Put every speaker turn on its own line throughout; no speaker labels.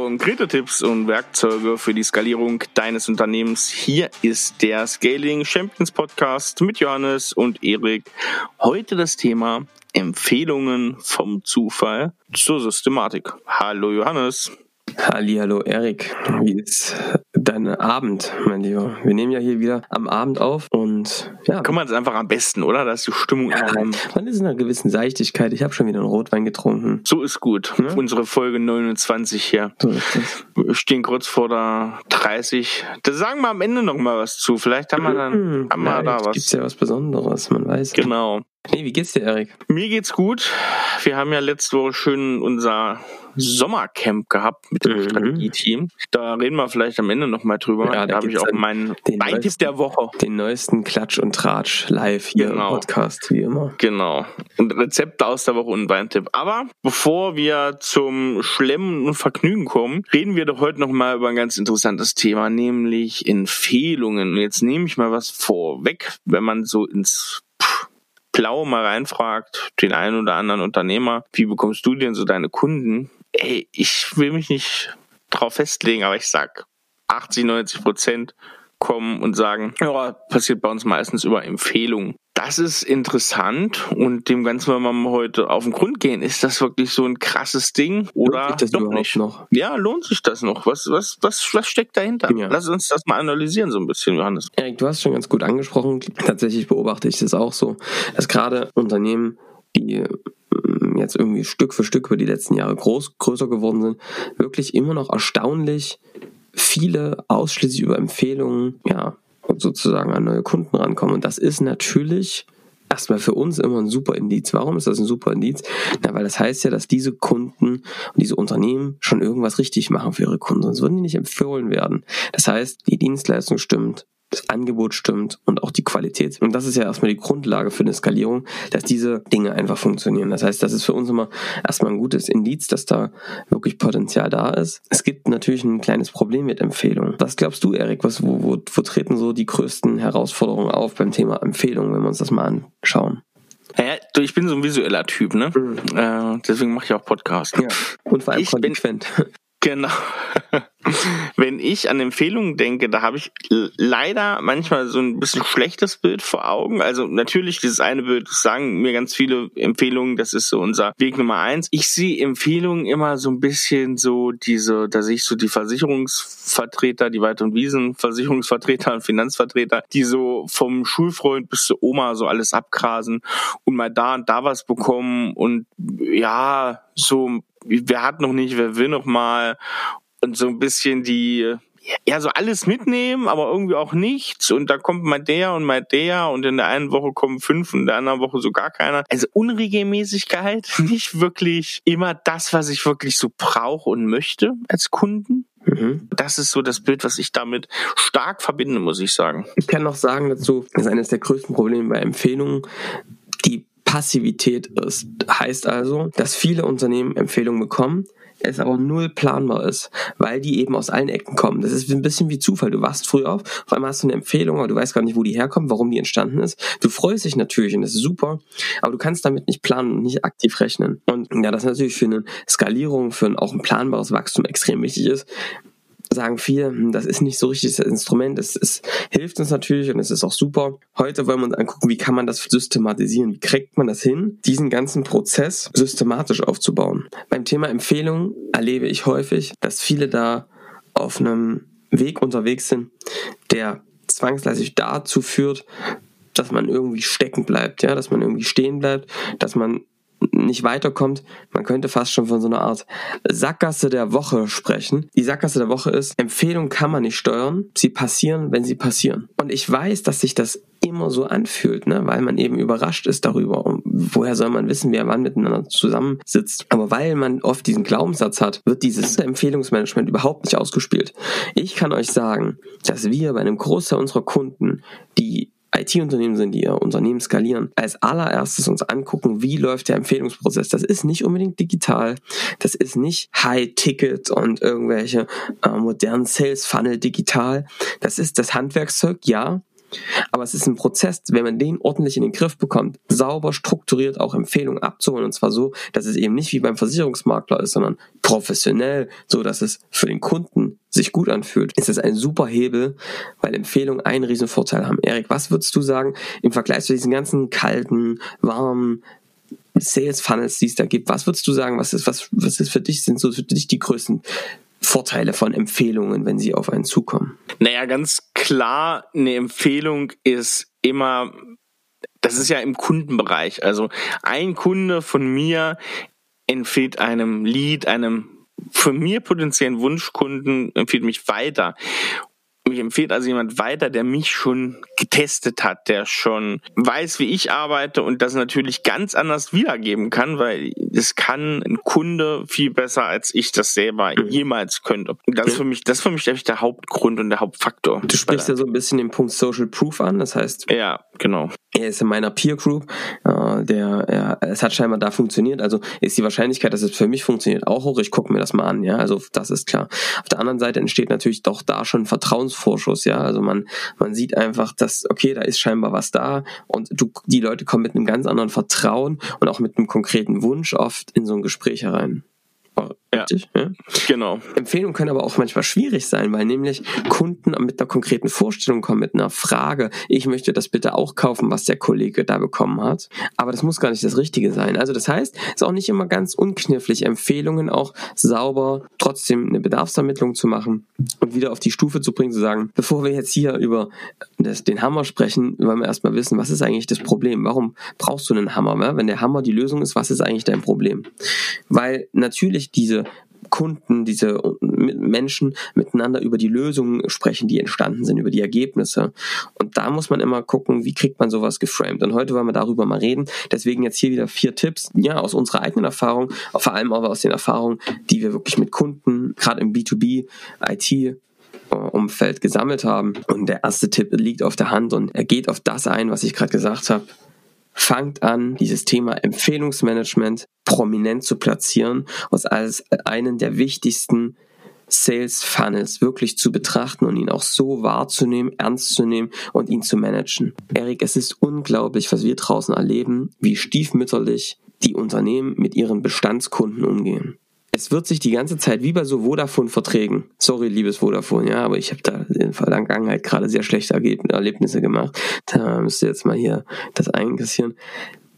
Konkrete Tipps und Werkzeuge für die Skalierung deines Unternehmens. Hier ist der Scaling Champions Podcast mit Johannes und Erik. Heute das Thema Empfehlungen vom Zufall zur Systematik. Hallo Johannes.
Hallo Erik, wie ist dein Abend, mein Lieber? Wir nehmen ja hier wieder am Abend auf und ja.
Kann man es einfach am besten, oder? Da ist die Stimmung
ja, Man ist in einer gewissen Seichtigkeit. Ich habe schon wieder einen Rotwein getrunken.
So ist gut. Ja? Unsere Folge 29 hier. So ist das. Wir stehen kurz vor der 30. Da sagen wir am Ende noch mal was zu. Vielleicht haben wir dann
hm, haben wir da was. Gibt's ja was Besonderes, man weiß.
Genau.
Nee, wie geht's dir, Erik?
Mir geht's gut. Wir haben ja letzte Woche schön unser Sommercamp gehabt mit dem mhm. Strategie-Team. Da reden wir vielleicht am Ende nochmal drüber. Ja, da, da habe ich auch meinen Beintipp der Woche.
Den neuesten Klatsch und Tratsch live hier genau. im Podcast, wie immer.
Genau. Und Rezepte aus der Woche und Beintipp. Aber bevor wir zum Schlemmen und Vergnügen kommen, reden wir doch heute nochmal über ein ganz interessantes Thema, nämlich Empfehlungen. Und jetzt nehme ich mal was vorweg, wenn man so ins Blau mal reinfragt, den einen oder anderen Unternehmer, wie bekommst du denn so deine Kunden? ey, ich will mich nicht drauf festlegen, aber ich sag 80, 90 Prozent kommen und sagen, ja, passiert bei uns meistens über Empfehlungen. Das ist interessant und dem Ganzen, wenn wir mal heute auf den Grund gehen, ist das wirklich so ein krasses Ding oder lohnt sich das doch nicht? noch? Ja, lohnt sich das noch? Was, was, was, was steckt dahinter? Ja. Lass uns das mal analysieren so ein bisschen, Johannes.
Erik, du hast schon ganz gut angesprochen. Tatsächlich beobachte ich das auch so, dass gerade Unternehmen, die jetzt irgendwie Stück für Stück über die letzten Jahre groß, größer geworden sind, wirklich immer noch erstaunlich viele ausschließlich über Empfehlungen, ja, sozusagen an neue Kunden rankommen. Und das ist natürlich erstmal für uns immer ein super Indiz. Warum ist das ein super Indiz? Na, weil das heißt ja, dass diese Kunden und diese Unternehmen schon irgendwas richtig machen für ihre Kunden, sonst würden die nicht empfohlen werden. Das heißt, die Dienstleistung stimmt, das Angebot stimmt und auch die Qualität. Und das ist ja erstmal die Grundlage für eine Skalierung, dass diese Dinge einfach funktionieren. Das heißt, das ist für uns immer erstmal ein gutes Indiz, dass da wirklich Potenzial da ist. Es gibt natürlich ein kleines Problem mit Empfehlungen. Was glaubst du, Erik, was, wo, wo, wo treten so die größten Herausforderungen auf beim Thema Empfehlungen, wenn wir uns das mal anschauen?
Naja, ich bin so ein visueller Typ, ne? Mhm. Äh, deswegen mache ich auch Podcasts. Ja.
Und vor allem ich konsequent.
Bin, genau. Wenn ich an Empfehlungen denke, da habe ich leider manchmal so ein bisschen schlechtes Bild vor Augen. Also natürlich dieses eine Bild, das sagen mir ganz viele Empfehlungen, das ist so unser Weg Nummer eins. Ich sehe Empfehlungen immer so ein bisschen so diese, da sehe ich so die Versicherungsvertreter, die Wald- und Wiesen-Versicherungsvertreter und Finanzvertreter, die so vom Schulfreund bis zur Oma so alles abgrasen und mal da und da was bekommen und ja, so wer hat noch nicht, wer will noch mal und so ein bisschen die ja so alles mitnehmen, aber irgendwie auch nichts und da kommt mal der und mal der und in der einen Woche kommen fünf und in der anderen Woche so gar keiner. Also Unregelmäßigkeit, nicht wirklich immer das, was ich wirklich so brauche und möchte als Kunden. Mhm. Das ist so das Bild, was ich damit stark verbinde, muss ich sagen.
Ich kann noch sagen dazu, das ist eines der größten Probleme bei Empfehlungen, Passivität ist. Heißt also, dass viele Unternehmen Empfehlungen bekommen, es aber null planbar ist, weil die eben aus allen Ecken kommen. Das ist ein bisschen wie Zufall. Du wachst früh auf, vor allem hast du eine Empfehlung, aber du weißt gar nicht, wo die herkommt, warum die entstanden ist. Du freust dich natürlich und das ist super, aber du kannst damit nicht planen und nicht aktiv rechnen. Und ja, das natürlich für eine Skalierung, für ein, auch ein planbares Wachstum extrem wichtig ist, sagen viele, hm, das ist nicht so richtig das Instrument. Es, es hilft uns natürlich und es ist auch super. Heute wollen wir uns angucken, wie kann man das systematisieren? Wie kriegt man das hin, diesen ganzen Prozess systematisch aufzubauen? Beim Thema Empfehlungen erlebe ich häufig, dass viele da auf einem Weg unterwegs sind, der zwangsläufig dazu führt, dass man irgendwie stecken bleibt, ja, dass man irgendwie stehen bleibt, dass man nicht weiterkommt. Man könnte fast schon von so einer Art Sackgasse der Woche sprechen. Die Sackgasse der Woche ist, Empfehlungen kann man nicht steuern. Sie passieren, wenn sie passieren. Und ich weiß, dass sich das immer so anfühlt, ne? weil man eben überrascht ist darüber. Und woher soll man wissen, wer wann miteinander zusammensitzt? Aber weil man oft diesen Glaubenssatz hat, wird dieses Empfehlungsmanagement überhaupt nicht ausgespielt. Ich kann euch sagen, dass wir bei einem Großteil unserer Kunden, die IT-Unternehmen sind, die ihr Unternehmen skalieren, als allererstes uns angucken, wie läuft der Empfehlungsprozess. Das ist nicht unbedingt digital, das ist nicht High-Ticket und irgendwelche äh, modernen Sales-Funnel digital. Das ist das Handwerkszeug, ja, Aber es ist ein Prozess, wenn man den ordentlich in den Griff bekommt, sauber strukturiert auch Empfehlungen abzuholen und zwar so, dass es eben nicht wie beim Versicherungsmakler ist, sondern professionell, so dass es für den Kunden sich gut anfühlt, ist das ein super Hebel, weil Empfehlungen einen riesen Vorteil haben. Erik, was würdest du sagen im Vergleich zu diesen ganzen kalten, warmen Sales Funnels, die es da gibt? Was würdest du sagen, was ist, was, was ist für dich, sind so für dich die größten Vorteile von Empfehlungen, wenn sie auf einen zukommen?
Naja, ganz klar, eine Empfehlung ist immer, das ist ja im Kundenbereich. Also ein Kunde von mir empfiehlt einem Lead, einem für mir potenziellen Wunschkunden, empfiehlt mich weiter mich empfiehlt also jemand weiter, der mich schon getestet hat, der schon weiß, wie ich arbeite und das natürlich ganz anders wiedergeben kann, weil es kann ein Kunde viel besser, als ich das selber mhm. jemals könnte. Und das ist für mich, das ist für mich der Hauptgrund und der Hauptfaktor.
Du sprichst ja so ein bisschen den Punkt Social Proof an, das heißt.
Ja, genau.
Er ist in meiner Peer Group, äh, der, ja, es hat scheinbar da funktioniert, also ist die Wahrscheinlichkeit, dass es für mich funktioniert, auch hoch. Ich gucke mir das mal an, ja, also das ist klar. Auf der anderen Seite entsteht natürlich doch da schon Vertrauens Vorschuss, ja. Also man, man sieht einfach, dass, okay, da ist scheinbar was da und du, die Leute kommen mit einem ganz anderen Vertrauen und auch mit einem konkreten Wunsch oft in so ein Gespräch herein.
Richtig? Ja. Genau.
Empfehlungen können aber auch manchmal schwierig sein, weil nämlich Kunden mit einer konkreten Vorstellung kommen, mit einer Frage, ich möchte das bitte auch kaufen, was der Kollege da bekommen hat. Aber das muss gar nicht das Richtige sein. Also das heißt, es ist auch nicht immer ganz unknifflig, Empfehlungen auch sauber trotzdem eine Bedarfsermittlung zu machen und wieder auf die Stufe zu bringen, zu sagen, bevor wir jetzt hier über das, den Hammer sprechen, wollen wir erstmal wissen, was ist eigentlich das Problem? Warum brauchst du einen Hammer? Wenn der Hammer die Lösung ist, was ist eigentlich dein Problem? Weil natürlich diese Kunden, diese Menschen miteinander über die Lösungen sprechen, die entstanden sind, über die Ergebnisse. Und da muss man immer gucken, wie kriegt man sowas geframed. Und heute wollen wir darüber mal reden. Deswegen jetzt hier wieder vier Tipps, ja, aus unserer eigenen Erfahrung, vor allem aber aus den Erfahrungen, die wir wirklich mit Kunden, gerade im B2B, IT, Umfeld gesammelt haben. Und der erste Tipp liegt auf der Hand und er geht auf das ein, was ich gerade gesagt habe fangt an, dieses Thema Empfehlungsmanagement prominent zu platzieren und als einen der wichtigsten Sales Funnels wirklich zu betrachten und ihn auch so wahrzunehmen, ernst zu nehmen und ihn zu managen. Erik, es ist unglaublich, was wir draußen erleben, wie stiefmütterlich die Unternehmen mit ihren Bestandskunden umgehen es wird sich die ganze Zeit wie bei so Vodafone-Verträgen, sorry, liebes Vodafone, ja, aber ich habe da in der Vergangenheit gerade sehr schlechte Erlebnisse gemacht. Da müsst ihr jetzt mal hier das einkassieren.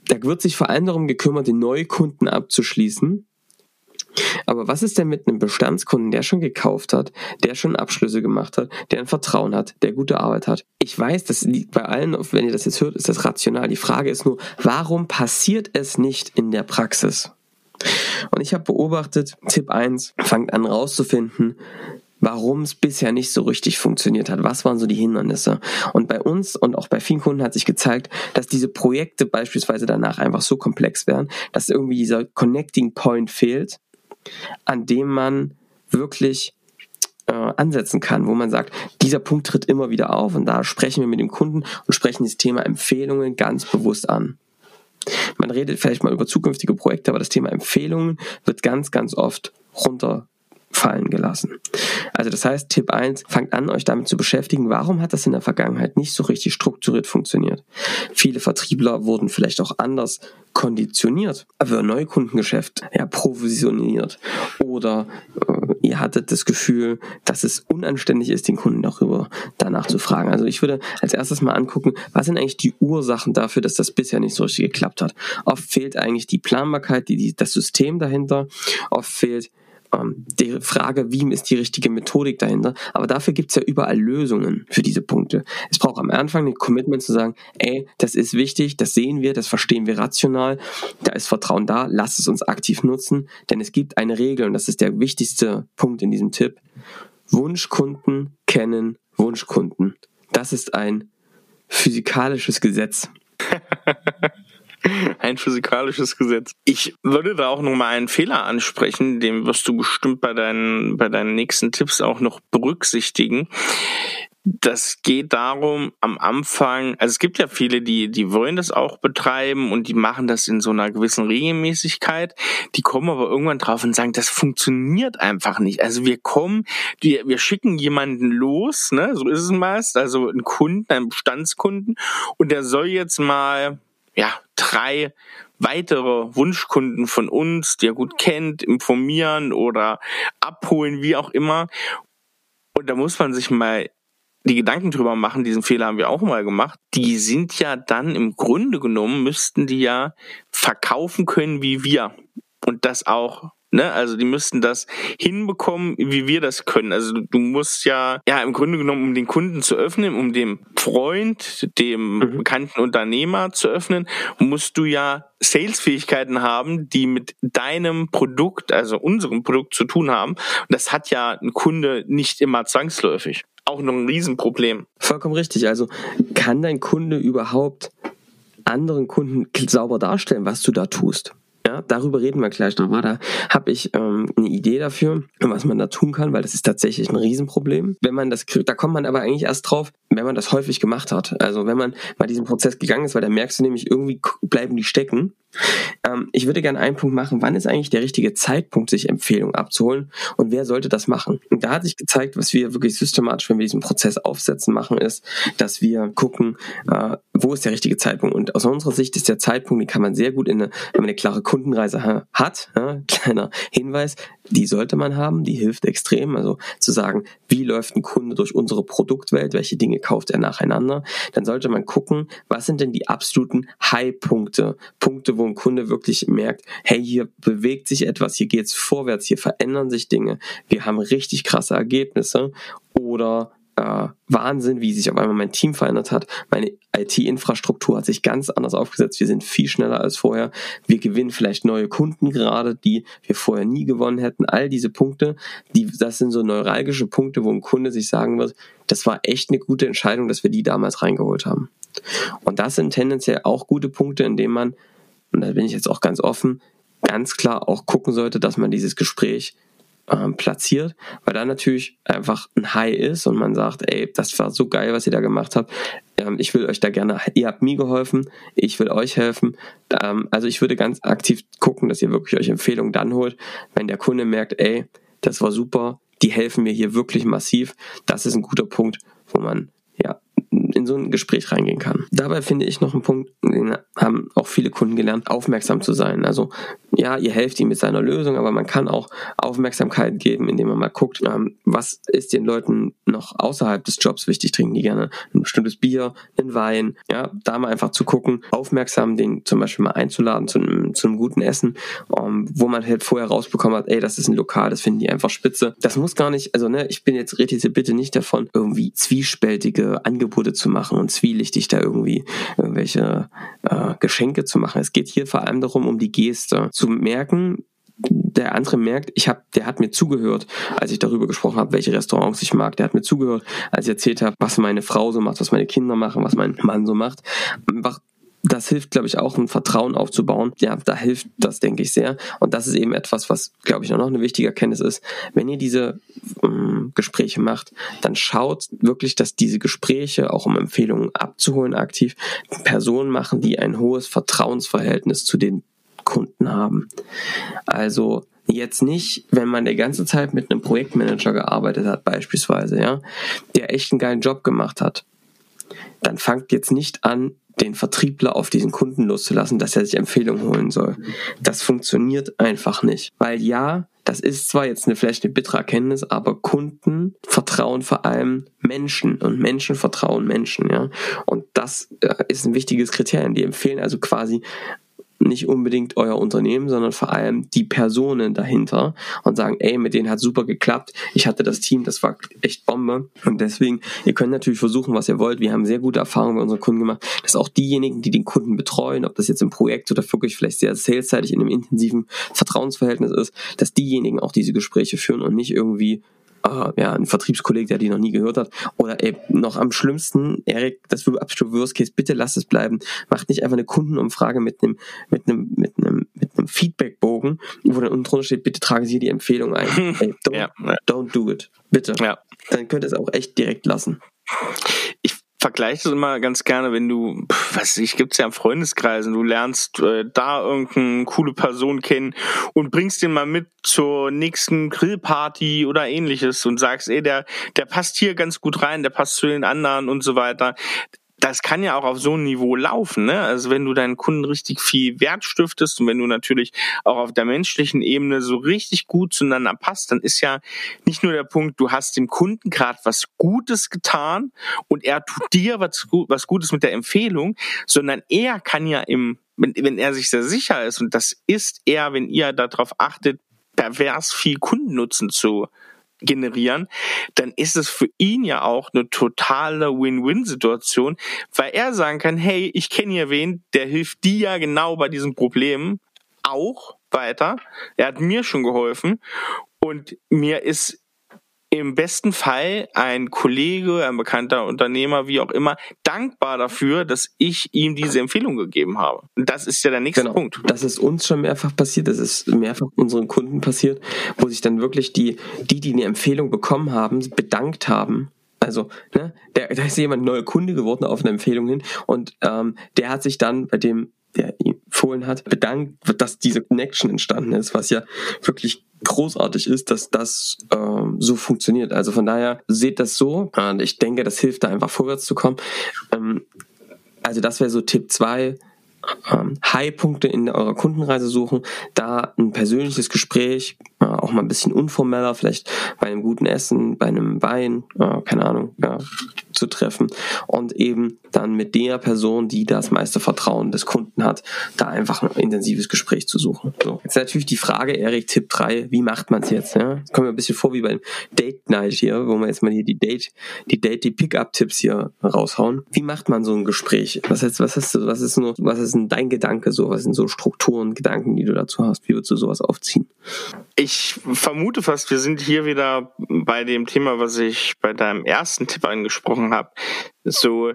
Da wird sich vor allem darum gekümmert, den Neukunden abzuschließen. Aber was ist denn mit einem Bestandskunden, der schon gekauft hat, der schon Abschlüsse gemacht hat, der ein Vertrauen hat, der gute Arbeit hat? Ich weiß, das liegt bei allen, wenn ihr das jetzt hört, ist das rational. Die Frage ist nur, warum passiert es nicht in der Praxis? Und ich habe beobachtet, Tipp 1, fangt an rauszufinden, warum es bisher nicht so richtig funktioniert hat. Was waren so die Hindernisse? Und bei uns und auch bei vielen Kunden hat sich gezeigt, dass diese Projekte beispielsweise danach einfach so komplex werden, dass irgendwie dieser Connecting Point fehlt, an dem man wirklich äh, ansetzen kann, wo man sagt, dieser Punkt tritt immer wieder auf und da sprechen wir mit dem Kunden und sprechen das Thema Empfehlungen ganz bewusst an. Man redet vielleicht mal über zukünftige Projekte, aber das Thema Empfehlungen wird ganz, ganz oft runterfallen gelassen. Also das heißt, Tipp 1, fangt an, euch damit zu beschäftigen, warum hat das in der Vergangenheit nicht so richtig strukturiert funktioniert. Viele Vertriebler wurden vielleicht auch anders konditioniert, für Neukundengeschäft, ja, provisioniert oder äh, ihr hattet das Gefühl, dass es unanständig ist, den Kunden darüber danach zu fragen. Also ich würde als erstes mal angucken, was sind eigentlich die Ursachen dafür, dass das bisher nicht so richtig geklappt hat. Oft fehlt eigentlich die Planbarkeit, die, die, das System dahinter. Oft fehlt ähm, die Frage, wie ist die richtige Methodik dahinter. Aber dafür gibt's ja überall Lösungen für diese Punkte. Es braucht am Anfang ein Commitment zu sagen, ey, das ist wichtig, das sehen wir, das verstehen wir rational, da ist Vertrauen da, lass es uns aktiv nutzen, denn es gibt eine Regel und das ist der wichtigste Punkt in diesem Tipp. Wunschkunden kennen Wunschkunden. Das ist ein physikalisches Gesetz.
Ein physikalisches Gesetz. Ich würde da auch nochmal einen Fehler ansprechen, den wirst du bestimmt bei deinen, bei deinen nächsten Tipps auch noch berücksichtigen. das geht darum, am Anfang, also es gibt ja viele, die, die wollen das auch betreiben und die machen das in so einer gewissen Regelmäßigkeit. Die kommen aber irgendwann drauf und sagen, das funktioniert einfach nicht. Also wir kommen, wir, wir schicken jemanden los, ne, so ist es meist, also einen Kunden, einen Bestandskunden und der soll jetzt mal, ja, drei weitere Wunschkunden von uns, die er gut kennt, informieren oder abholen, wie auch immer. Und da muss man sich mal die Gedanken drüber machen, diesen Fehler haben wir auch mal gemacht, die sind ja dann im Grunde genommen, müssten die ja verkaufen können wie wir. Und das auch Ne? Also die müssten das hinbekommen, wie wir das können. Also du, du, musst ja, ja im Grunde genommen, um den Kunden zu öffnen, um dem Freund, dem mhm. bekannten Unternehmer zu öffnen, musst du ja Salesfähigkeiten haben, die mit deinem Produkt, also unserem Produkt zu tun haben. Und das hat ja ein Kunde nicht immer zwangsläufig auch noch ein Riesenproblem.
Vollkommen richtig. Also kann dein Kunde überhaupt anderen Kunden sauber darstellen, was du da tust? Ja, darüber reden wir gleich nochmal. Da habe ich ähm, eine Idee dafür, was man da tun kann, weil das ist tatsächlich ein Riesenproblem. Wenn man das da kommt man aber eigentlich erst drauf, wenn man das häufig gemacht hat. Also wenn man mal diesen Prozess gegangen ist, weil da merkst du nämlich, irgendwie bleiben die stecken. Ähm, ich würde gerne einen Punkt machen, wann ist eigentlich der richtige Zeitpunkt, sich Empfehlungen abzuholen und wer sollte das machen? Und da hat sich gezeigt, was wir wirklich systematisch, wenn wir diesen Prozess aufsetzen, machen, ist, dass wir gucken, äh, wo ist der richtige Zeitpunkt. Und aus unserer Sicht ist der Zeitpunkt, den kann man sehr gut in eine, wenn man eine klare Kundenreise hat, ja, kleiner Hinweis, die sollte man haben, die hilft extrem. Also zu sagen, wie läuft ein Kunde durch unsere Produktwelt, welche Dinge kauft er nacheinander, dann sollte man gucken, was sind denn die absoluten High-Punkte, Punkte, wo ein Kunde wirklich merkt, hey, hier bewegt sich etwas, hier geht's vorwärts, hier verändern sich Dinge, wir haben richtig krasse Ergebnisse. Oder äh, Wahnsinn, wie sich auf einmal mein Team verändert hat. Meine IT-Infrastruktur hat sich ganz anders aufgesetzt. Wir sind viel schneller als vorher. Wir gewinnen vielleicht neue Kunden gerade, die wir vorher nie gewonnen hätten. All diese Punkte, die, das sind so neuralgische Punkte, wo ein Kunde sich sagen wird, das war echt eine gute Entscheidung, dass wir die damals reingeholt haben. Und das sind tendenziell auch gute Punkte, in denen man, und da bin ich jetzt auch ganz offen, ganz klar auch gucken sollte, dass man dieses Gespräch ähm, platziert, weil da natürlich einfach ein High ist und man sagt, ey, das war so geil, was ihr da gemacht habt. Ähm, ich will euch da gerne, ihr habt mir geholfen, ich will euch helfen. Ähm, also ich würde ganz aktiv gucken, dass ihr wirklich euch Empfehlungen dann holt, wenn der Kunde merkt, ey, das war super, die helfen mir hier wirklich massiv. Das ist ein guter Punkt, wo man ja in so ein Gespräch reingehen kann. Dabei finde ich noch einen Punkt, den haben auch viele Kunden gelernt, aufmerksam zu sein. Also ja, ihr helft ihm mit seiner Lösung, aber man kann auch Aufmerksamkeit geben, indem man mal guckt, ähm, was ist den Leuten noch außerhalb des Jobs wichtig, trinken die gerne ein bestimmtes Bier, einen Wein, ja, da mal einfach zu gucken, aufmerksam den zum Beispiel mal einzuladen zu einem, zu einem guten Essen, ähm, wo man halt vorher rausbekommen hat, ey, das ist ein Lokal, das finden die einfach spitze. Das muss gar nicht, also ne, ich bin jetzt, rede jetzt bitte nicht davon, irgendwie zwiespältige Angebote zu machen und zwielichtig da irgendwie irgendwelche äh, Geschenke zu machen. Es geht hier vor allem darum, um die Geste zu merken, der andere merkt, ich hab, der hat mir zugehört, als ich darüber gesprochen habe, welche Restaurants ich mag. Der hat mir zugehört, als ich erzählt habe, was meine Frau so macht, was meine Kinder machen, was mein Mann so macht. Einfach das hilft, glaube ich, auch ein Vertrauen aufzubauen. Ja, da hilft das, denke ich, sehr. Und das ist eben etwas, was, glaube ich, noch eine wichtige Erkenntnis ist. Wenn ihr diese ähm, Gespräche macht, dann schaut wirklich, dass diese Gespräche, auch um Empfehlungen abzuholen, aktiv Personen machen, die ein hohes Vertrauensverhältnis zu den Kunden haben. Also jetzt nicht, wenn man die ganze Zeit mit einem Projektmanager gearbeitet hat, beispielsweise, ja, der echt einen geilen Job gemacht hat, dann fangt jetzt nicht an, den Vertriebler auf diesen Kunden loszulassen, dass er sich Empfehlungen holen soll. Das funktioniert einfach nicht. Weil ja, das ist zwar jetzt eine, vielleicht eine bittere Erkenntnis, aber Kunden vertrauen vor allem Menschen und Menschen vertrauen Menschen, ja. Und das äh, ist ein wichtiges Kriterium. Die empfehlen also quasi nicht unbedingt euer Unternehmen, sondern vor allem die Personen dahinter und sagen, ey, mit denen hat super geklappt. Ich hatte das Team, das war echt Bombe. Und deswegen, ihr könnt natürlich versuchen, was ihr wollt. Wir haben sehr gute Erfahrungen bei unseren Kunden gemacht, dass auch diejenigen, die den Kunden betreuen, ob das jetzt im Projekt oder wirklich vielleicht sehr salesseitig in einem intensiven Vertrauensverhältnis ist, dass diejenigen auch diese Gespräche führen und nicht irgendwie äh, ja, ein Vertriebskolleg, der die noch nie gehört hat. Oder ey, noch am schlimmsten, Erik, das wird absolut Worst Case, bitte lasst es bleiben. Macht nicht einfach eine Kundenumfrage mit einem, mit einem, mit einem, mit einem Feedbackbogen, wo dann unten drunter steht, bitte tragen Sie die Empfehlung ein. Ey, don't, ja. don't do it. Bitte. Ja. Dann könnt ihr es auch echt direkt lassen.
Ich vergleiche das immer ganz gerne, wenn du, was ich, gibt's ja im Freundeskreisen, du lernst äh, da irgendeine coole Person kennen und bringst den mal mit zur nächsten Grillparty oder ähnliches und sagst, ey, der, der passt hier ganz gut rein, der passt zu den anderen und so weiter das kann ja auch auf so einem Niveau laufen. Ne? Also wenn du deinen Kunden richtig viel Wert stiftest und wenn du natürlich auch auf der menschlichen Ebene so richtig gut zueinander passt, dann ist ja nicht nur der Punkt, du hast dem Kunden gerade was Gutes getan und er tut dir was, was Gutes mit der Empfehlung, sondern er kann ja im, wenn, wenn er sich sehr sicher ist und das ist er, wenn ihr darauf achtet, pervers viel Kundennutzen zu generieren, dann ist es für ihn ja auch eine totale Win-Win-Situation, weil er sagen kann, hey, ich kenne hier wen, der hilft dir ja genau bei diesem Problem auch weiter. Er hat mir schon geholfen und mir ist im besten Fall ein Kollege, ein bekannter Unternehmer, wie auch immer, dankbar dafür, dass ich ihm diese Empfehlung gegeben habe. Und das ist ja der nächste genau. Punkt.
Das ist uns schon mehrfach passiert, das ist mehrfach unseren Kunden passiert, wo sich dann wirklich die, die, die eine Empfehlung bekommen haben, bedankt haben also, ne, der, da ist jemand neuer Kunde geworden auf eine Empfehlung hin und ähm, der hat sich dann bei dem, der ihn empfohlen hat, bedankt, dass diese Connection entstanden ist, was ja wirklich großartig ist, dass das ähm, so funktioniert. Also von daher seht das so. Und ich denke, das hilft da einfach vorwärts zu kommen. Ähm, also das wäre so Tipp 2 ähm, High-Punkte in eurer Kundenreise suchen, da ein persönliches Gespräch, äh, auch mal ein bisschen unformeller, vielleicht bei einem guten Essen, bei einem Wein, äh, keine Ahnung, ja, zu treffen und eben dann mit der Person, die das meiste Vertrauen des Kunden hat, da einfach ein intensives Gespräch zu suchen. So. Jetzt natürlich die Frage, Erik, Tipp 3, wie macht man es jetzt? Ja? Jetzt kommen wir ein bisschen vor wie beim Date Night hier, wo wir jetzt mal hier die Date, die Date, die Pickup-Tipps hier raushauen. Wie macht man so ein Gespräch? Was ist, was ist, was ist nur, was ist denn dein Gedanke so? Was sind so Strukturen, Gedanken, die du dazu hast? Wie würdest du sowas aufziehen?
Ich vermute fast, wir sind hier wieder bei dem Thema, was ich bei deinem ersten Tipp angesprochen habe. So,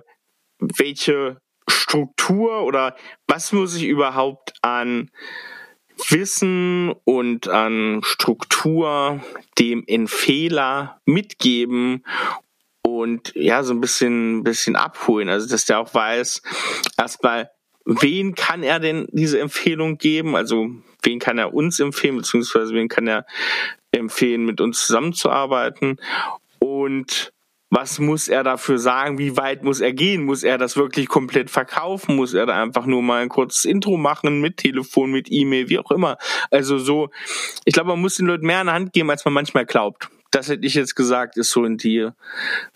welche Struktur oder was muss ich überhaupt an Wissen und an Struktur dem Empfehler mitgeben und ja, so ein bisschen, bisschen abholen. Also, dass der auch weiß, erstmal, wen kann er denn diese Empfehlung geben? Also, wen kann er uns empfehlen, beziehungsweise wen kann er empfehlen, mit uns zusammenzuarbeiten? Und was muss er dafür sagen? Wie weit muss er gehen? Muss er das wirklich komplett verkaufen? Muss er da einfach nur mal ein kurzes Intro machen mit Telefon, mit E-Mail, wie auch immer? Also so, ich glaube, man muss den Leuten mehr an der Hand geben, als man manchmal glaubt das hätte ich jetzt gesagt, ist so in die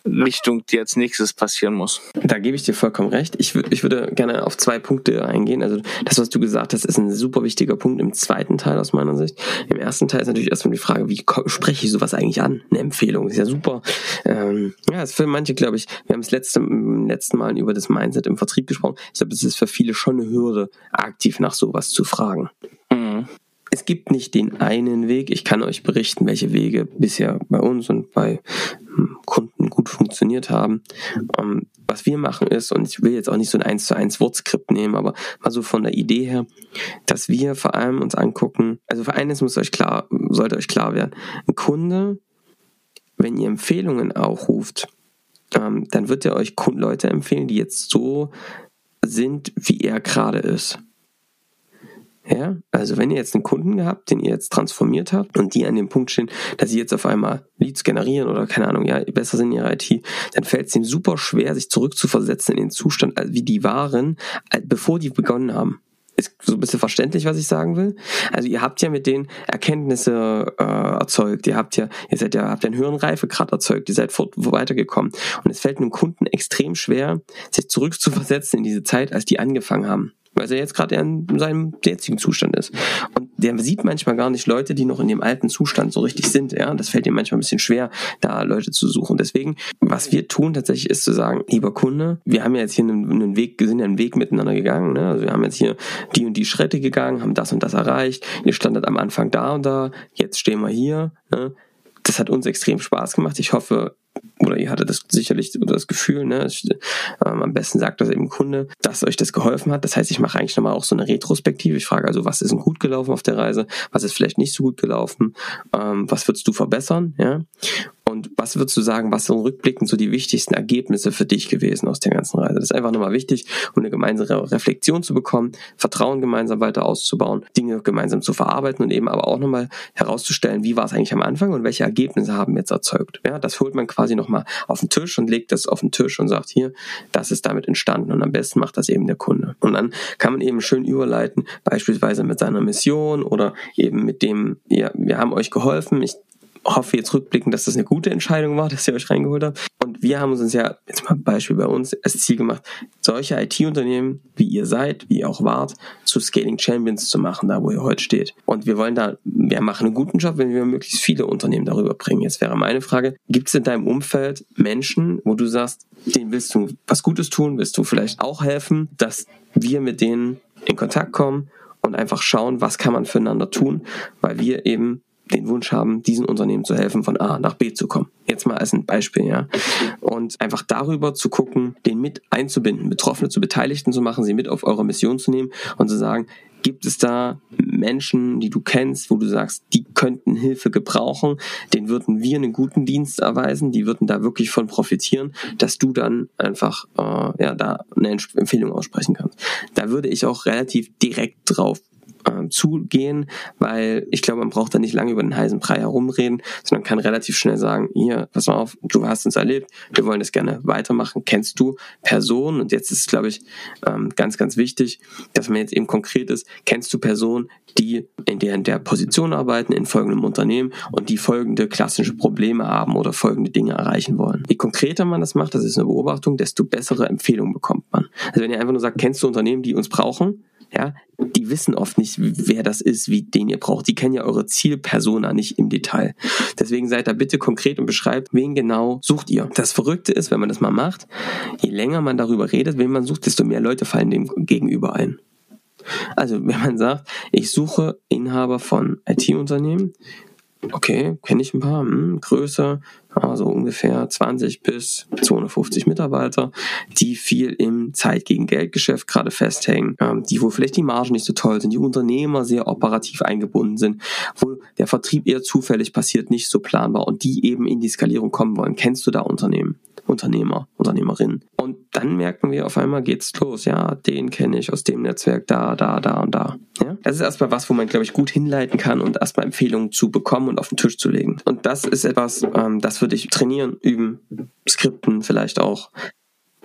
Richtung, die als nächstes passieren muss.
Da gebe ich dir vollkommen recht. Ich, würde ich würde gerne auf zwei Punkte eingehen. Also das, was du gesagt hast, ist ein super wichtiger Punkt im zweiten Teil aus meiner Sicht. Im ersten Teil ist natürlich erstmal die Frage, wie spreche ich sowas eigentlich an? Eine Empfehlung ist ja super. Ähm, ja, ist für manche, glaube ich, wir haben das letzte, im letzten Mal über das Mindset im Vertrieb gesprochen. Ich glaube, es ist für viele schon eine Hürde, aktiv nach sowas zu fragen. Mhm es gibt nicht den einen Weg. Ich kann euch berichten, welche Wege bisher bei uns und bei hm, Kunden gut funktioniert haben. Ähm, was wir machen ist, und ich will jetzt auch nicht so ein 1 zu 1 Wortskript nehmen, aber mal so von der Idee her, dass wir vor allem uns angucken, also für eines muss euch klar, sollte euch klar werden, ein Kunde, wenn ihr Empfehlungen aufruft, ähm, dann wird er euch Leute empfehlen, die jetzt so sind, wie er gerade ist. Ja, also wenn ihr jetzt einen Kunden gehabt, den ihr jetzt transformiert habt und die an dem Punkt stehen, dass sie jetzt auf einmal Leads generieren oder keine Ahnung, ja, besser sind in ihrer IT, dann fällt es ihnen super schwer, sich zurückzuversetzen in den Zustand, wie die waren, bevor die begonnen haben. Ist so ein bisschen verständlich, was ich sagen will. Also ihr habt ja mit den Erkenntnisse äh, erzeugt, ihr habt ja, ihr seid ja, habt ja einen höheren Reifegrad erzeugt, ihr seid fort, weitergekommen. Und es fällt einem Kunden extrem schwer, sich zurückzuversetzen in diese Zeit, als die angefangen haben weil er jetzt gerade in seinem jetzigen Zustand ist. Und der sieht manchmal gar nicht Leute, die noch in dem alten Zustand so richtig sind. Ja, das fällt ihm manchmal ein bisschen schwer, da Leute zu suchen. Deswegen, was wir tun tatsächlich, ist zu sagen, lieber Kunde, wir haben ja jetzt hier einen, einen Weg, sind ja einen Weg miteinander gegangen. Ne? Also wir haben jetzt hier die und die Schritte gegangen, haben das und das erreicht. Ihr standet am Anfang da und da. Jetzt stehen wir hier. Ne? Das hat uns extrem Spaß gemacht. Ich hoffe, oder ihr hattet das sicherlich das Gefühl, ne, ähm, am besten sagt das eben Kunde, dass euch das geholfen hat. Das heißt, ich mache eigentlich nochmal auch so eine Retrospektive. Ich frage also, was ist denn gut gelaufen auf der Reise, was ist vielleicht nicht so gut gelaufen, ähm, was würdest du verbessern, ja? Und was würdest du sagen, was so rückblickend so die wichtigsten Ergebnisse für dich gewesen aus der ganzen Reise? Das ist einfach nochmal wichtig, um eine gemeinsame Reflexion zu bekommen, Vertrauen gemeinsam weiter auszubauen, Dinge gemeinsam zu verarbeiten und eben aber auch nochmal herauszustellen, wie war es eigentlich am Anfang und welche Ergebnisse haben jetzt erzeugt. Ja, das holt man quasi nochmal auf den Tisch und legt das auf den Tisch und sagt, hier, das ist damit entstanden und am besten macht das eben der Kunde. Und dann kann man eben schön überleiten, beispielsweise mit seiner Mission oder eben mit dem, ja, wir haben euch geholfen, ich hoffe jetzt rückblickend, dass das eine gute Entscheidung war, dass ihr euch reingeholt habt. Und wir haben uns ja, jetzt mal Beispiel bei uns, als Ziel gemacht, solche IT-Unternehmen, wie ihr seid, wie ihr auch wart, zu Scaling Champions zu machen, da wo ihr heute steht. Und wir wollen da, wir machen einen guten Job, wenn wir möglichst viele Unternehmen darüber bringen. Jetzt wäre meine Frage, gibt es in deinem Umfeld Menschen, wo du sagst, denen willst du was Gutes tun, willst du vielleicht auch helfen, dass wir mit denen in Kontakt kommen und einfach schauen, was kann man füreinander tun, weil wir eben den Wunsch haben, diesen Unternehmen zu helfen, von A nach B zu kommen. Jetzt mal als ein Beispiel, ja. Und einfach darüber zu gucken, den mit einzubinden, Betroffene zu Beteiligten zu machen, sie mit auf eure Mission zu nehmen und zu sagen, gibt es da Menschen, die du kennst, wo du sagst, die könnten Hilfe gebrauchen, den würden wir einen guten Dienst erweisen, die würden da wirklich von profitieren, dass du dann einfach äh, ja da eine Empfehlung aussprechen kannst. Da würde ich auch relativ direkt drauf äh, zugehen, weil ich glaube, man braucht da nicht lange über den heißen Brei herumreden, sondern kann relativ schnell sagen, hier, pass mal auf, du hast uns erlebt, wir wollen das gerne weitermachen. Kennst du Personen? Und jetzt ist es, glaube ich, ähm, ganz, ganz wichtig, dass man jetzt eben konkret ist, kennst du Personen, die in der, in der Position arbeiten, in folgendem Unternehmen und die folgende klassische Probleme haben oder folgende Dinge erreichen wollen. Je konkreter man das macht, das ist eine Beobachtung, desto bessere Empfehlungen bekommt man. Also wenn ihr einfach nur sagt, kennst du Unternehmen, die uns brauchen, ja, die wissen oft nicht, wer das ist, wie den ihr braucht. Die kennen ja eure Zielpersona nicht im Detail. Deswegen seid da bitte konkret und beschreibt, wen genau sucht ihr. Das Verrückte ist, wenn man das mal macht, je länger man darüber redet, wen man sucht, desto mehr Leute fallen dem gegenüber ein. Also wenn man sagt, ich suche Inhaber von IT-Unternehmen, okay, kenne ich ein paar, hm, größer, also ungefähr 20 bis 250 Mitarbeiter, die viel im Zeit gegen Geldgeschäft gerade festhängen, ähm, die wo vielleicht die Margen nicht so toll sind, die Unternehmer sehr operativ eingebunden sind, wo der Vertrieb eher zufällig passiert, nicht so planbar und die eben in die Skalierung kommen wollen. Kennst du da Unternehmen? Unternehmer, Unternehmerin. Und dann merken wir auf einmal geht's los. Ja, den kenne ich aus dem Netzwerk da, da, da und da. Ja, das ist erstmal was, wo man, glaube ich, gut hinleiten kann und erstmal Empfehlungen zu bekommen und auf den Tisch zu legen. Und das ist etwas, ähm, das würde ich trainieren, üben, skripten vielleicht auch.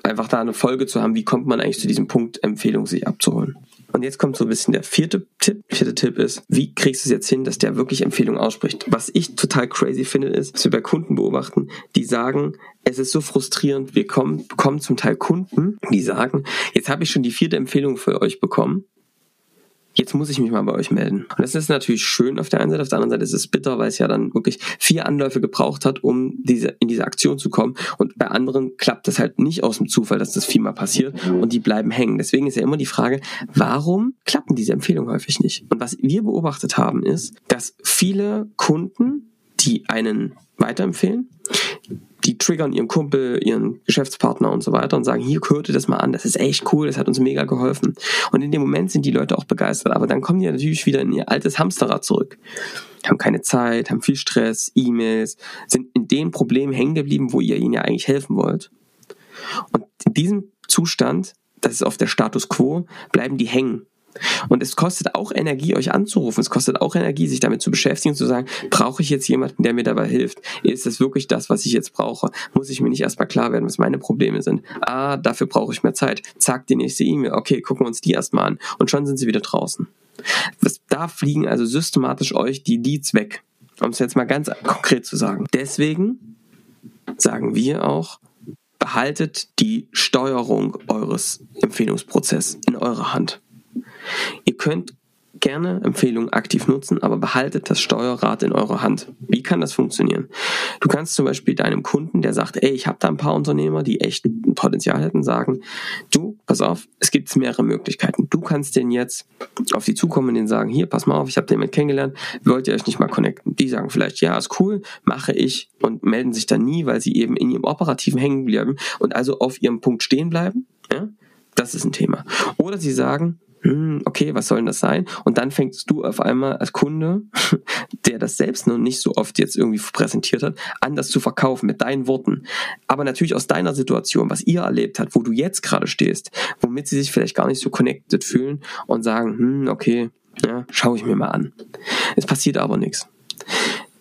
Einfach da eine Folge zu haben, wie kommt man eigentlich zu diesem Punkt, Empfehlung sich abzuholen. Und jetzt kommt so ein bisschen der vierte Tipp. Vierte Tipp ist, wie kriegst du es jetzt hin, dass der wirklich Empfehlungen ausspricht? Was ich total crazy finde, ist, dass wir bei Kunden beobachten, die sagen, es ist so frustrierend, wir kommen, bekommen zum Teil Kunden, die sagen, jetzt habe ich schon die vierte Empfehlung für euch bekommen jetzt muss ich mich mal bei euch melden. Und das ist natürlich schön auf der einen Seite, auf der anderen Seite ist es bitter, weil es ja dann wirklich vier Anläufe gebraucht hat, um diese, in diese Aktion zu kommen. Und bei anderen klappt das halt nicht aus dem Zufall, dass das viermal passiert und die bleiben hängen. Deswegen ist ja immer die Frage, warum klappen diese Empfehlungen häufig nicht? Und was wir beobachtet haben, ist, dass viele Kunden, die einen weiterempfehlen, die triggern ihren Kumpel, ihren Geschäftspartner und so weiter und sagen, hier, hört ihr das mal an, das ist echt cool, das hat uns mega geholfen. Und in dem Moment sind die Leute auch begeistert, aber dann kommen die natürlich wieder in ihr altes Hamsterrad zurück. Haben keine Zeit, haben viel Stress, E-Mails, sind in dem Problem hängen geblieben, wo ihr ihnen ja eigentlich helfen wollt. Und in diesem Zustand, das ist auf der Status quo, bleiben die hängen und es kostet auch Energie, euch anzurufen. Es kostet auch Energie, sich damit zu beschäftigen und zu sagen, brauche ich jetzt jemanden, der mir dabei hilft? Ist das wirklich das, was ich jetzt brauche? Muss ich mir nicht erstmal klar werden, was meine Probleme sind? Ah, dafür brauche ich mehr Zeit. Zack, die nächste E-Mail. Okay, gucken wir uns die erstmal an. Und schon sind sie wieder draußen. Da fliegen also systematisch euch die Leads weg. Um es jetzt mal ganz konkret zu sagen. Deswegen sagen wir auch, behaltet die Steuerung eures Empfehlungsprozesses in eurer Hand. Ihr könnt gerne Empfehlungen aktiv nutzen, aber behaltet das Steuerrad in eurer Hand. Wie kann das funktionieren? Du kannst zum Beispiel deinem Kunden, der sagt, ey, ich habe da ein paar Unternehmer, die echt ein Potenzial hätten, sagen, du, pass auf, es gibt mehrere Möglichkeiten. Du kannst den jetzt auf die zukommen und denen sagen, hier, pass mal auf, ich habe den mit kennengelernt, wollt ihr euch nicht mal connecten? Die sagen vielleicht, ja, ist cool, mache ich und melden sich dann nie, weil sie eben in ihrem Operativen hängen bleiben und also auf ihrem Punkt stehen bleiben. Ja? Das ist ein Thema. Oder sie sagen, okay, was soll denn das sein? Und dann fängst du auf einmal als Kunde, der das selbst noch nicht so oft jetzt irgendwie präsentiert hat, an das zu verkaufen mit deinen Worten. Aber natürlich aus deiner Situation, was ihr erlebt habt, wo du jetzt gerade stehst, womit sie sich vielleicht gar nicht so connected fühlen und sagen, hm, okay, ja, schaue ich mir mal an. Es passiert aber nichts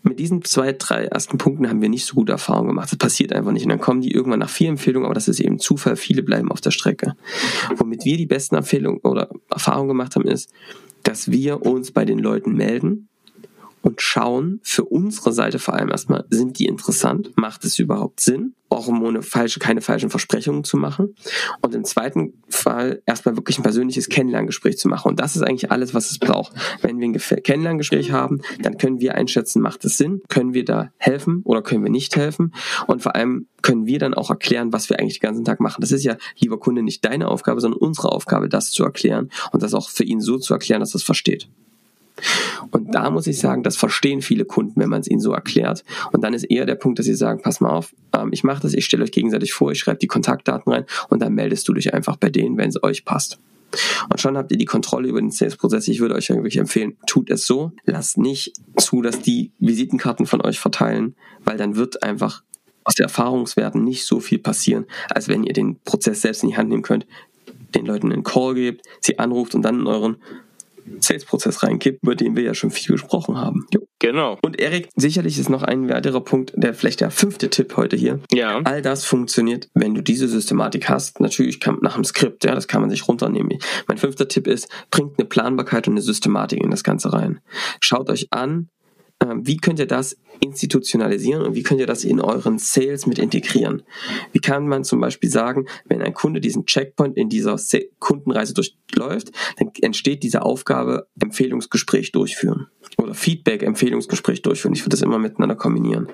mit diesen zwei, drei ersten Punkten haben wir nicht so gute Erfahrungen gemacht. Das passiert einfach nicht. Und dann kommen die irgendwann nach vier Empfehlungen, aber das ist eben Zufall. Viele bleiben auf der Strecke. Womit wir die besten Empfehlungen oder Erfahrungen gemacht haben, ist, dass wir uns bei den Leuten melden und schauen für unsere Seite vor allem erstmal, sind die interessant? Macht es überhaupt Sinn? Auch um ohne falsche, keine falschen Versprechungen zu machen. Und im zweiten Fall erstmal wirklich ein persönliches Kennenlerngespräch zu machen. Und das ist eigentlich alles, was es braucht. Wenn wir ein Kennenlerngespräch haben, dann können wir einschätzen, macht es Sinn? Können wir da helfen oder können wir nicht helfen? Und vor allem können wir dann auch erklären, was wir eigentlich den ganzen Tag machen. Das ist ja, lieber Kunde, nicht deine Aufgabe, sondern unsere Aufgabe, das zu erklären und das auch für ihn so zu erklären, dass er es versteht. Und da muss ich sagen, das verstehen viele Kunden, wenn man es ihnen so erklärt. Und dann ist eher der Punkt, dass sie sagen, pass mal auf, ähm, ich mache das, ich stelle euch gegenseitig vor, ich schreibe die Kontaktdaten rein und dann meldest du dich einfach bei denen, wenn es euch passt. Und schon habt ihr die Kontrolle über den Sales-Prozess. Ich würde euch wirklich empfehlen, tut es so. Lasst nicht zu, dass die Visitenkarten von euch verteilen, weil dann wird einfach aus der Erfahrungswerten nicht so viel passieren, als wenn ihr den Prozess selbst in die Hand nehmen könnt, den Leuten einen Call gebt, sie anruft und dann in euren Sales-Prozess reinkippt, über den wir ja schon viel gesprochen haben. Jo.
Genau.
Und Erik, sicherlich ist noch ein weiterer Punkt, der vielleicht der fünfte Tipp heute hier.
Ja.
All das funktioniert, wenn du diese Systematik hast. Natürlich kann, nach dem Skript, ja, das kann man sich runternehmen. Mein fünfter Tipp ist, bringt eine Planbarkeit und eine Systematik in das Ganze rein. Schaut euch an, ähm, wie könnt ihr das institutionalisieren und wie könnt ihr das in euren Sales mit integrieren? Wie kann man zum Beispiel sagen, wenn ein Kunde diesen Checkpoint in dieser Kundenreise durchläuft, dann entsteht diese Aufgabe Empfehlungsgespräch durchführen oder Feedback-Empfehlungsgespräch durchführen. Ich würde das immer miteinander kombinieren.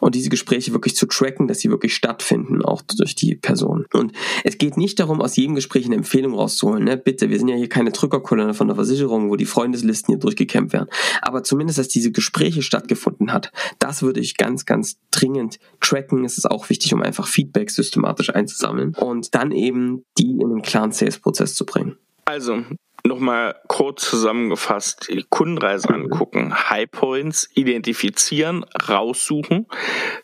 Und diese Gespräche wirklich zu tracken, dass sie wirklich stattfinden, auch durch die Person. Und es geht nicht darum, aus jedem Gespräch eine Empfehlung rauszuholen. Ne? Bitte, wir sind ja hier keine Drückerkolonne von der Versicherung, wo die Freundeslisten hier durchgekämpft werden. Aber zumindest, dass diese Gespräche stattgefunden hat, das würde ich ganz, ganz dringend tracken. Es ist auch wichtig, um einfach Feedback systematisch einzusammeln und dann eben die in den klaren Sales-Prozess zu bringen.
Also, nochmal kurz zusammengefasst, die Kundenreise mhm. angucken, Highpoints identifizieren, raussuchen,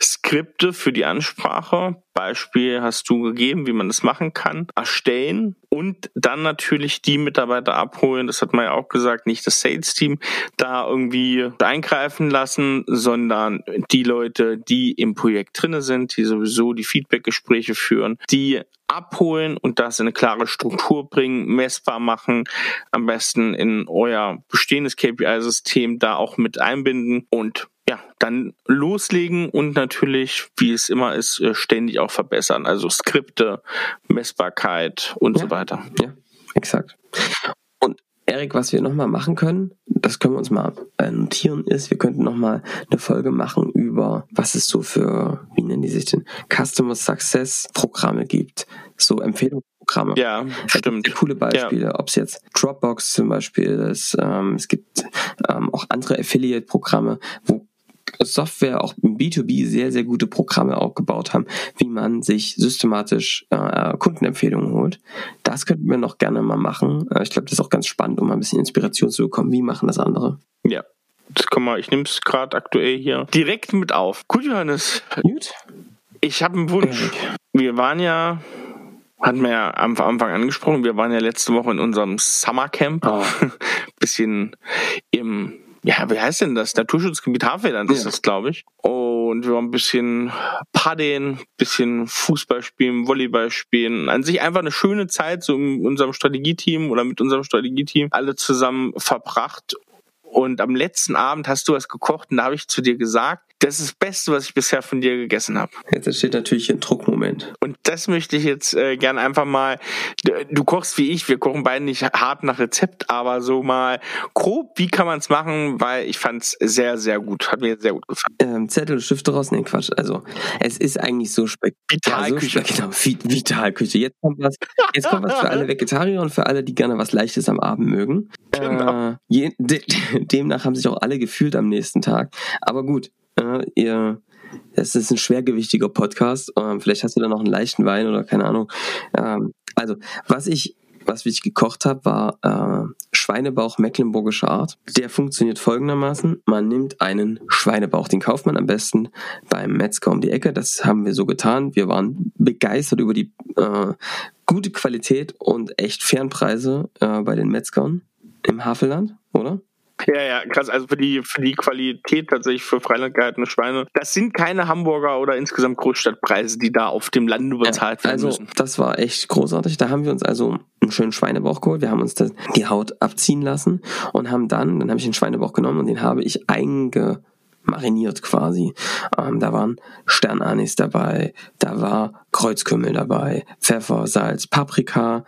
Skripte für die Ansprache, Beispiel hast du gegeben, wie man das machen kann, erstellen und dann natürlich die Mitarbeiter abholen, das hat man ja auch gesagt, nicht das Sales-Team da irgendwie eingreifen lassen, sondern die Leute, die im Projekt drinne sind, die sowieso die Feedback-Gespräche führen, die abholen und das in eine klare Struktur bringen, messbar machen, am besten in euer bestehendes KPI-System da auch mit einbinden und ja, dann loslegen und natürlich, wie es immer ist, äh, ständig auch verbessern. Also Skripte, Messbarkeit und
ja,
so weiter.
Ja, exakt. Und Erik, was wir nochmal machen können, das können wir uns mal äh, notieren, ist, wir könnten nochmal eine Folge machen über, was es so für, wie nennen die sich denn, Customer Success Programme gibt. So Empfehlungsprogramme.
Ja, stimmt.
Coole Beispiele, ja. ob es jetzt Dropbox zum Beispiel ist, ähm, es gibt ähm, auch andere Affiliate-Programme, wo Software auch im B2B sehr, sehr gute Programme aufgebaut haben, wie man sich systematisch äh, Kundenempfehlungen holt. Das könnten wir noch gerne mal machen. Äh, ich glaube, das ist auch ganz spannend, um mal ein bisschen Inspiration zu bekommen. Wie machen das andere?
Ja. Das kann man, ich nehme es gerade aktuell hier direkt mit auf. Gut, Johannes. Gut. Ich habe einen Wunsch. Wir waren ja hatten wir ja am Anfang angesprochen, wir waren ja letzte Woche in unserem Summercamp. Oh. Bisschen im ja, wie heißt denn das? Naturschutzgebiet Havelland ist ja. das, glaube ich. Und wir waren ein bisschen paddeln, bisschen Fußball spielen, Volleyball spielen. An sich einfach eine schöne Zeit so in unserem Strategieteam oder mit unserem Strategieteam alle zusammen verbracht. Und am letzten Abend hast du was gekocht und da habe ich zu dir gesagt, das ist das Beste, was ich bisher von dir gegessen habe.
Jetzt entsteht natürlich ein Druckmoment.
Und das möchte ich jetzt äh, gern einfach mal. Du kochst wie ich, wir kochen beide nicht hart nach Rezept, aber so mal grob, wie kann man es machen, weil ich fand es sehr, sehr gut. Hat mir sehr gut gefallen.
Ähm, Zettel und Stifte raus, nee, Quatsch. Also es ist eigentlich so spek
Vitalküche.
Ja, so spek genau, Vitalküche. Jetzt kommt was, jetzt kommt was für alle Vegetarier und für alle, die gerne was Leichtes am Abend mögen. Genau. Äh, je, de, demnach haben sich auch alle gefühlt am nächsten Tag. Aber gut, äh, ihr, das ist ein schwergewichtiger Podcast. Ähm, vielleicht hast du da noch einen leichten Wein oder keine Ahnung. Ähm, also, was ich was ich gekocht habe, war äh, Schweinebauch mecklenburgischer Art. Der funktioniert folgendermaßen. Man nimmt einen Schweinebauch, den kauft man am besten beim Metzger um die Ecke. Das haben wir so getan. Wir waren begeistert über die äh, gute Qualität und echt Fernpreise äh, bei den Metzgern im Havelland, oder?
Ja, ja, krass. Also für die, für die Qualität tatsächlich für Freiland gehaltene Schweine. Das sind keine Hamburger oder insgesamt Großstadtpreise, die da auf dem Lande bezahlt werden
also,
müssen.
Das war echt großartig. Da haben wir uns also einen schönen Schweinebauch geholt. Wir haben uns das, die Haut abziehen lassen und haben dann, dann habe ich den Schweinebauch genommen und den habe ich einge mariniert quasi. Ähm, da waren Sternanis dabei, da war Kreuzkümmel dabei, Pfeffer, Salz, Paprika,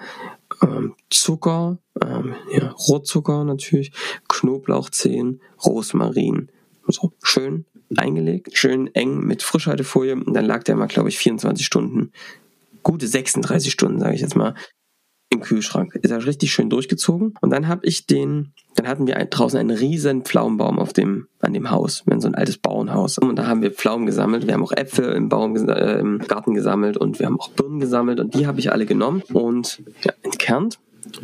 ähm, Zucker, ähm, ja, Rotzucker natürlich, Knoblauchzehen, Rosmarin. So schön eingelegt, schön eng mit Frischhaltefolie. Und dann lag der mal, glaube ich, 24 Stunden, gute 36 Stunden, sage ich jetzt mal, im Kühlschrank. Ist er richtig schön durchgezogen. Und dann habe ich den, dann hatten wir draußen einen riesen Pflaumenbaum auf dem, an dem Haus. Wir haben so ein altes Bauernhaus. Und da haben wir Pflaumen gesammelt. Wir haben auch Äpfel im Baum, äh, im Garten gesammelt und wir haben auch Birnen gesammelt. Und die habe ich alle genommen und ja, entkernt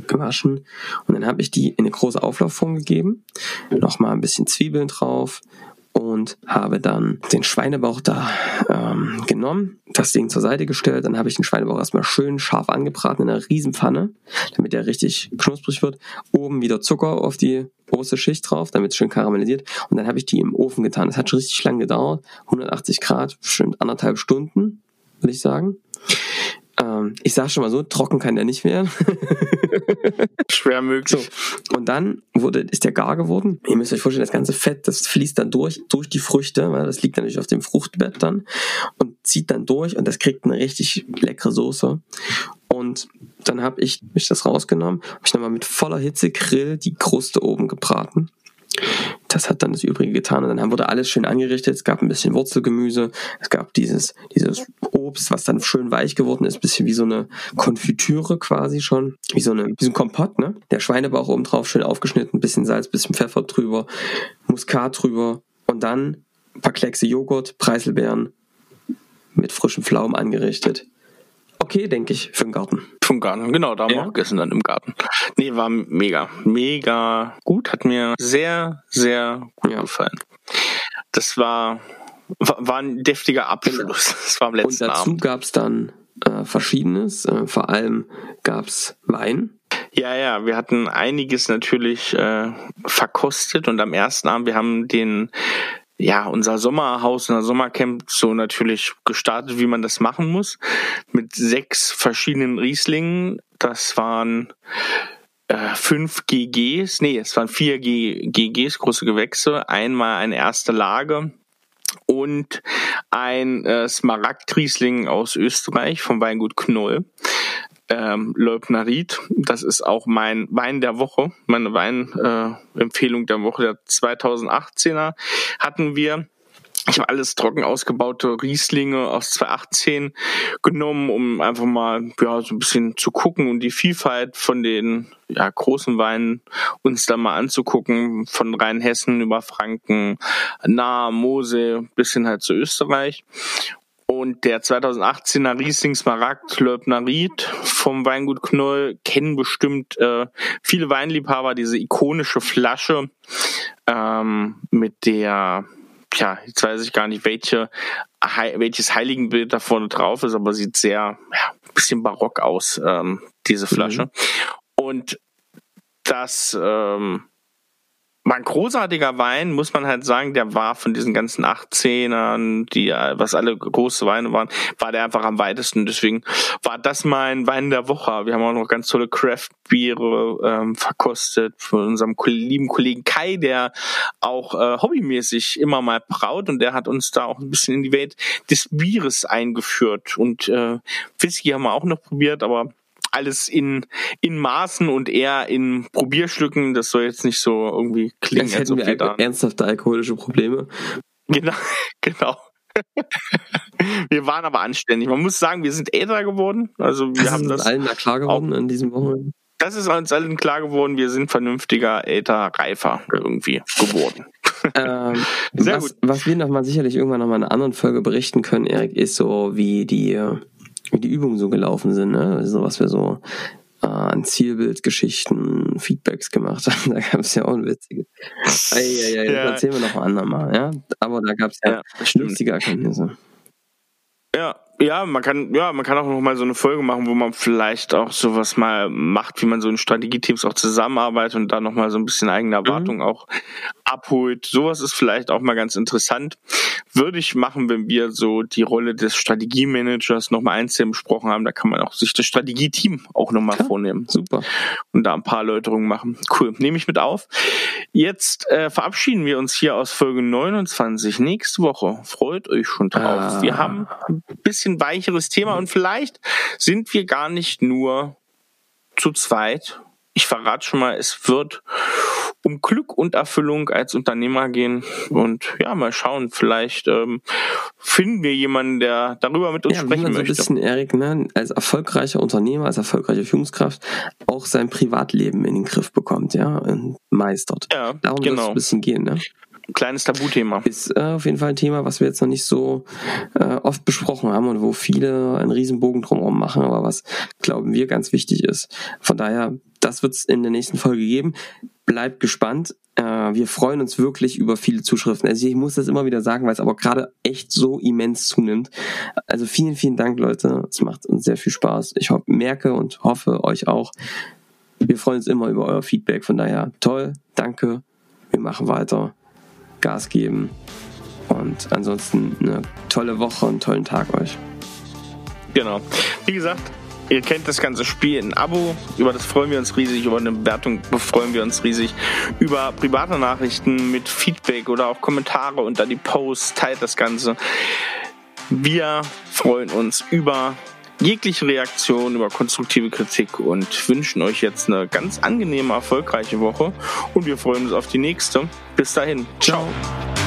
gewaschen und dann habe ich die in eine große Auflaufform gegeben, nochmal ein bisschen Zwiebeln drauf und habe dann den Schweinebauch da ähm, genommen, das Ding zur Seite gestellt, dann habe ich den Schweinebauch erstmal schön scharf angebraten in einer Riesenpfanne, damit der richtig knusprig wird. Oben wieder Zucker auf die große Schicht drauf, damit es schön karamellisiert. Und dann habe ich die im Ofen getan. Das hat schon richtig lang gedauert, 180 Grad, bestimmt anderthalb Stunden, würde ich sagen. Ähm, ich sage schon mal so, trocken kann der nicht werden.
Schwer möglich.
So. Und dann wurde, ist der gar geworden. Ihr müsst euch vorstellen, das ganze Fett, das fließt dann durch, durch die Früchte, weil das liegt natürlich auf dem Fruchtbett dann und zieht dann durch und das kriegt eine richtig leckere Soße. Und dann habe ich mich das rausgenommen, habe ich nochmal mit voller Hitze Grill die Kruste oben gebraten das hat dann das Übrige getan. Und dann wurde alles schön angerichtet. Es gab ein bisschen Wurzelgemüse. Es gab dieses, dieses Obst, was dann schön weich geworden ist. Bisschen wie so eine Konfitüre quasi schon. Wie so, eine, wie so ein Kompott, ne? Der Schweinebauch oben drauf schön aufgeschnitten. Bisschen Salz, bisschen Pfeffer drüber. Muskat drüber. Und dann ein paar Kleckse Joghurt, Preiselbeeren mit frischem Pflaumen angerichtet okay, denke ich, für den Garten.
Für den Garten, genau, da haben ja. wir auch gegessen dann im Garten. Nee, war mega, mega gut, hat mir sehr, sehr gut ja. gefallen. Das war, war ein deftiger Abschluss. Genau. Das war am letzten
Und dazu gab es dann äh, Verschiedenes, äh, vor allem gab es Wein.
Ja, ja, wir hatten einiges natürlich äh, verkostet und am ersten Abend, wir haben den ja, unser Sommerhaus, unser Sommercamp so natürlich gestartet, wie man das machen muss, mit sechs verschiedenen Rieslingen. Das waren äh, fünf GGs, nee, es waren vier G GGs, große Gewächse, einmal eine erste Lage und ein äh, Smaragd-Riesling aus Österreich vom Weingut Knoll ähm, Leubnarit. Das ist auch mein Wein der Woche, meine Weinempfehlung äh, der Woche. Der 2018er hatten wir. Ich habe alles trocken ausgebaute Rieslinge aus 2018 genommen, um einfach mal ja, so ein bisschen zu gucken und die Vielfalt von den ja, großen Weinen uns da mal anzugucken, von Rheinhessen über Franken, Nahe, Mosel bis hin halt zu Österreich. Und der 2018er Riesling Smaragd Löbner-Ried vom Weingut Knoll kennen bestimmt äh, viele Weinliebhaber diese ikonische Flasche ähm, mit der, ja, jetzt weiß ich gar nicht, welche, welches Heiligenbild da vorne drauf ist, aber sieht sehr, ja, bisschen barock aus, ähm, diese Flasche. Mhm. Und das ähm, war großartiger Wein, muss man halt sagen, der war von diesen ganzen 18ern, die was alle große Weine waren, war der einfach am weitesten. Deswegen war das mein Wein der Woche. Wir haben auch noch ganz tolle Craft-Biere ähm, verkostet von unserem lieben Kollegen Kai, der auch äh, hobbymäßig immer mal braut und der hat uns da auch ein bisschen in die Welt des Bieres eingeführt. Und äh, Whisky haben wir auch noch probiert, aber alles in, in Maßen und eher in Probierstücken. Das soll jetzt nicht so irgendwie klingen.
Als hätten wir da ernsthafte alkoholische Probleme.
Genau, genau. wir waren aber anständig. Man muss sagen, wir sind älter geworden. Also wir das haben ist das
allen klar geworden in diesem Wochenende.
Das ist uns allen klar geworden. Wir sind vernünftiger, älter, reifer irgendwie geworden.
ähm, Sehr was, gut. was wir noch mal sicherlich irgendwann noch mal in einer anderen Folge berichten können, Erik, ist so wie die wie die Übungen so gelaufen sind, ne? Also was wir so äh, an Zielbildgeschichten Feedbacks gemacht haben. Da gab es ja auch witzige. Ei, ei, ei, das
Ja.
erzählen wir noch ein andermal, ja. Aber da gab es ja,
Ja,
lustige Erkenntnisse.
Ja, ja, man kann, ja, man kann auch noch mal so eine Folge machen, wo man vielleicht auch sowas mal macht, wie man so in Strategieteams auch zusammenarbeitet und da noch mal so ein bisschen eigene Erwartungen auch abholt. Sowas ist vielleicht auch mal ganz interessant. Würde ich machen, wenn wir so die Rolle des Strategiemanagers noch mal einzeln besprochen haben. Da kann man auch sich das Strategieteam auch noch mal
Klar.
vornehmen
Super.
und da ein paar Erläuterungen machen. Cool, nehme ich mit auf. Jetzt äh, verabschieden wir uns hier aus Folge 29. Nächste Woche. Freut euch schon drauf.
Ah.
Wir haben ein bisschen weicheres Thema und vielleicht sind wir gar nicht nur zu zweit. Ich verrate schon mal, es wird um Glück und Erfüllung als Unternehmer gehen und ja, mal schauen, vielleicht ähm, finden wir jemanden, der darüber mit uns
Ja, wie
sprechen
man so ein bisschen, Erik, ne, als erfolgreicher Unternehmer, als erfolgreiche Führungskraft auch sein Privatleben in den Griff bekommt, ja, und meistert.
Ja,
Darum soll es
genau.
ein bisschen gehen, ne?
Kleines Tabuthema.
Ist äh, auf jeden Fall ein Thema, was wir jetzt noch nicht so äh, oft besprochen haben und wo viele einen riesen Bogen drumherum machen, aber was, glauben wir, ganz wichtig ist. Von daher, das wird es in der nächsten Folge geben. Bleibt gespannt. Äh, wir freuen uns wirklich über viele Zuschriften. Also ich muss das immer wieder sagen, weil es aber gerade echt so immens zunimmt. Also vielen, vielen Dank, Leute. Es macht uns sehr viel Spaß. Ich merke und hoffe euch auch. Wir freuen uns immer über euer Feedback. Von daher, toll, danke. Wir machen weiter. Gas geben. Und ansonsten eine tolle Woche und einen tollen Tag euch.
Genau. Wie gesagt, ihr kennt das ganze Spiel. Ein Abo, über das freuen wir uns riesig, über eine Bewertung freuen wir uns riesig, über private Nachrichten mit Feedback oder auch Kommentare unter die Posts, teilt das Ganze. Wir freuen uns über jegliche Reaktion, über konstruktive Kritik und wünschen euch jetzt eine ganz angenehme, erfolgreiche Woche und wir freuen uns auf die nächste. Bis dahin. Ciao.
Ciao.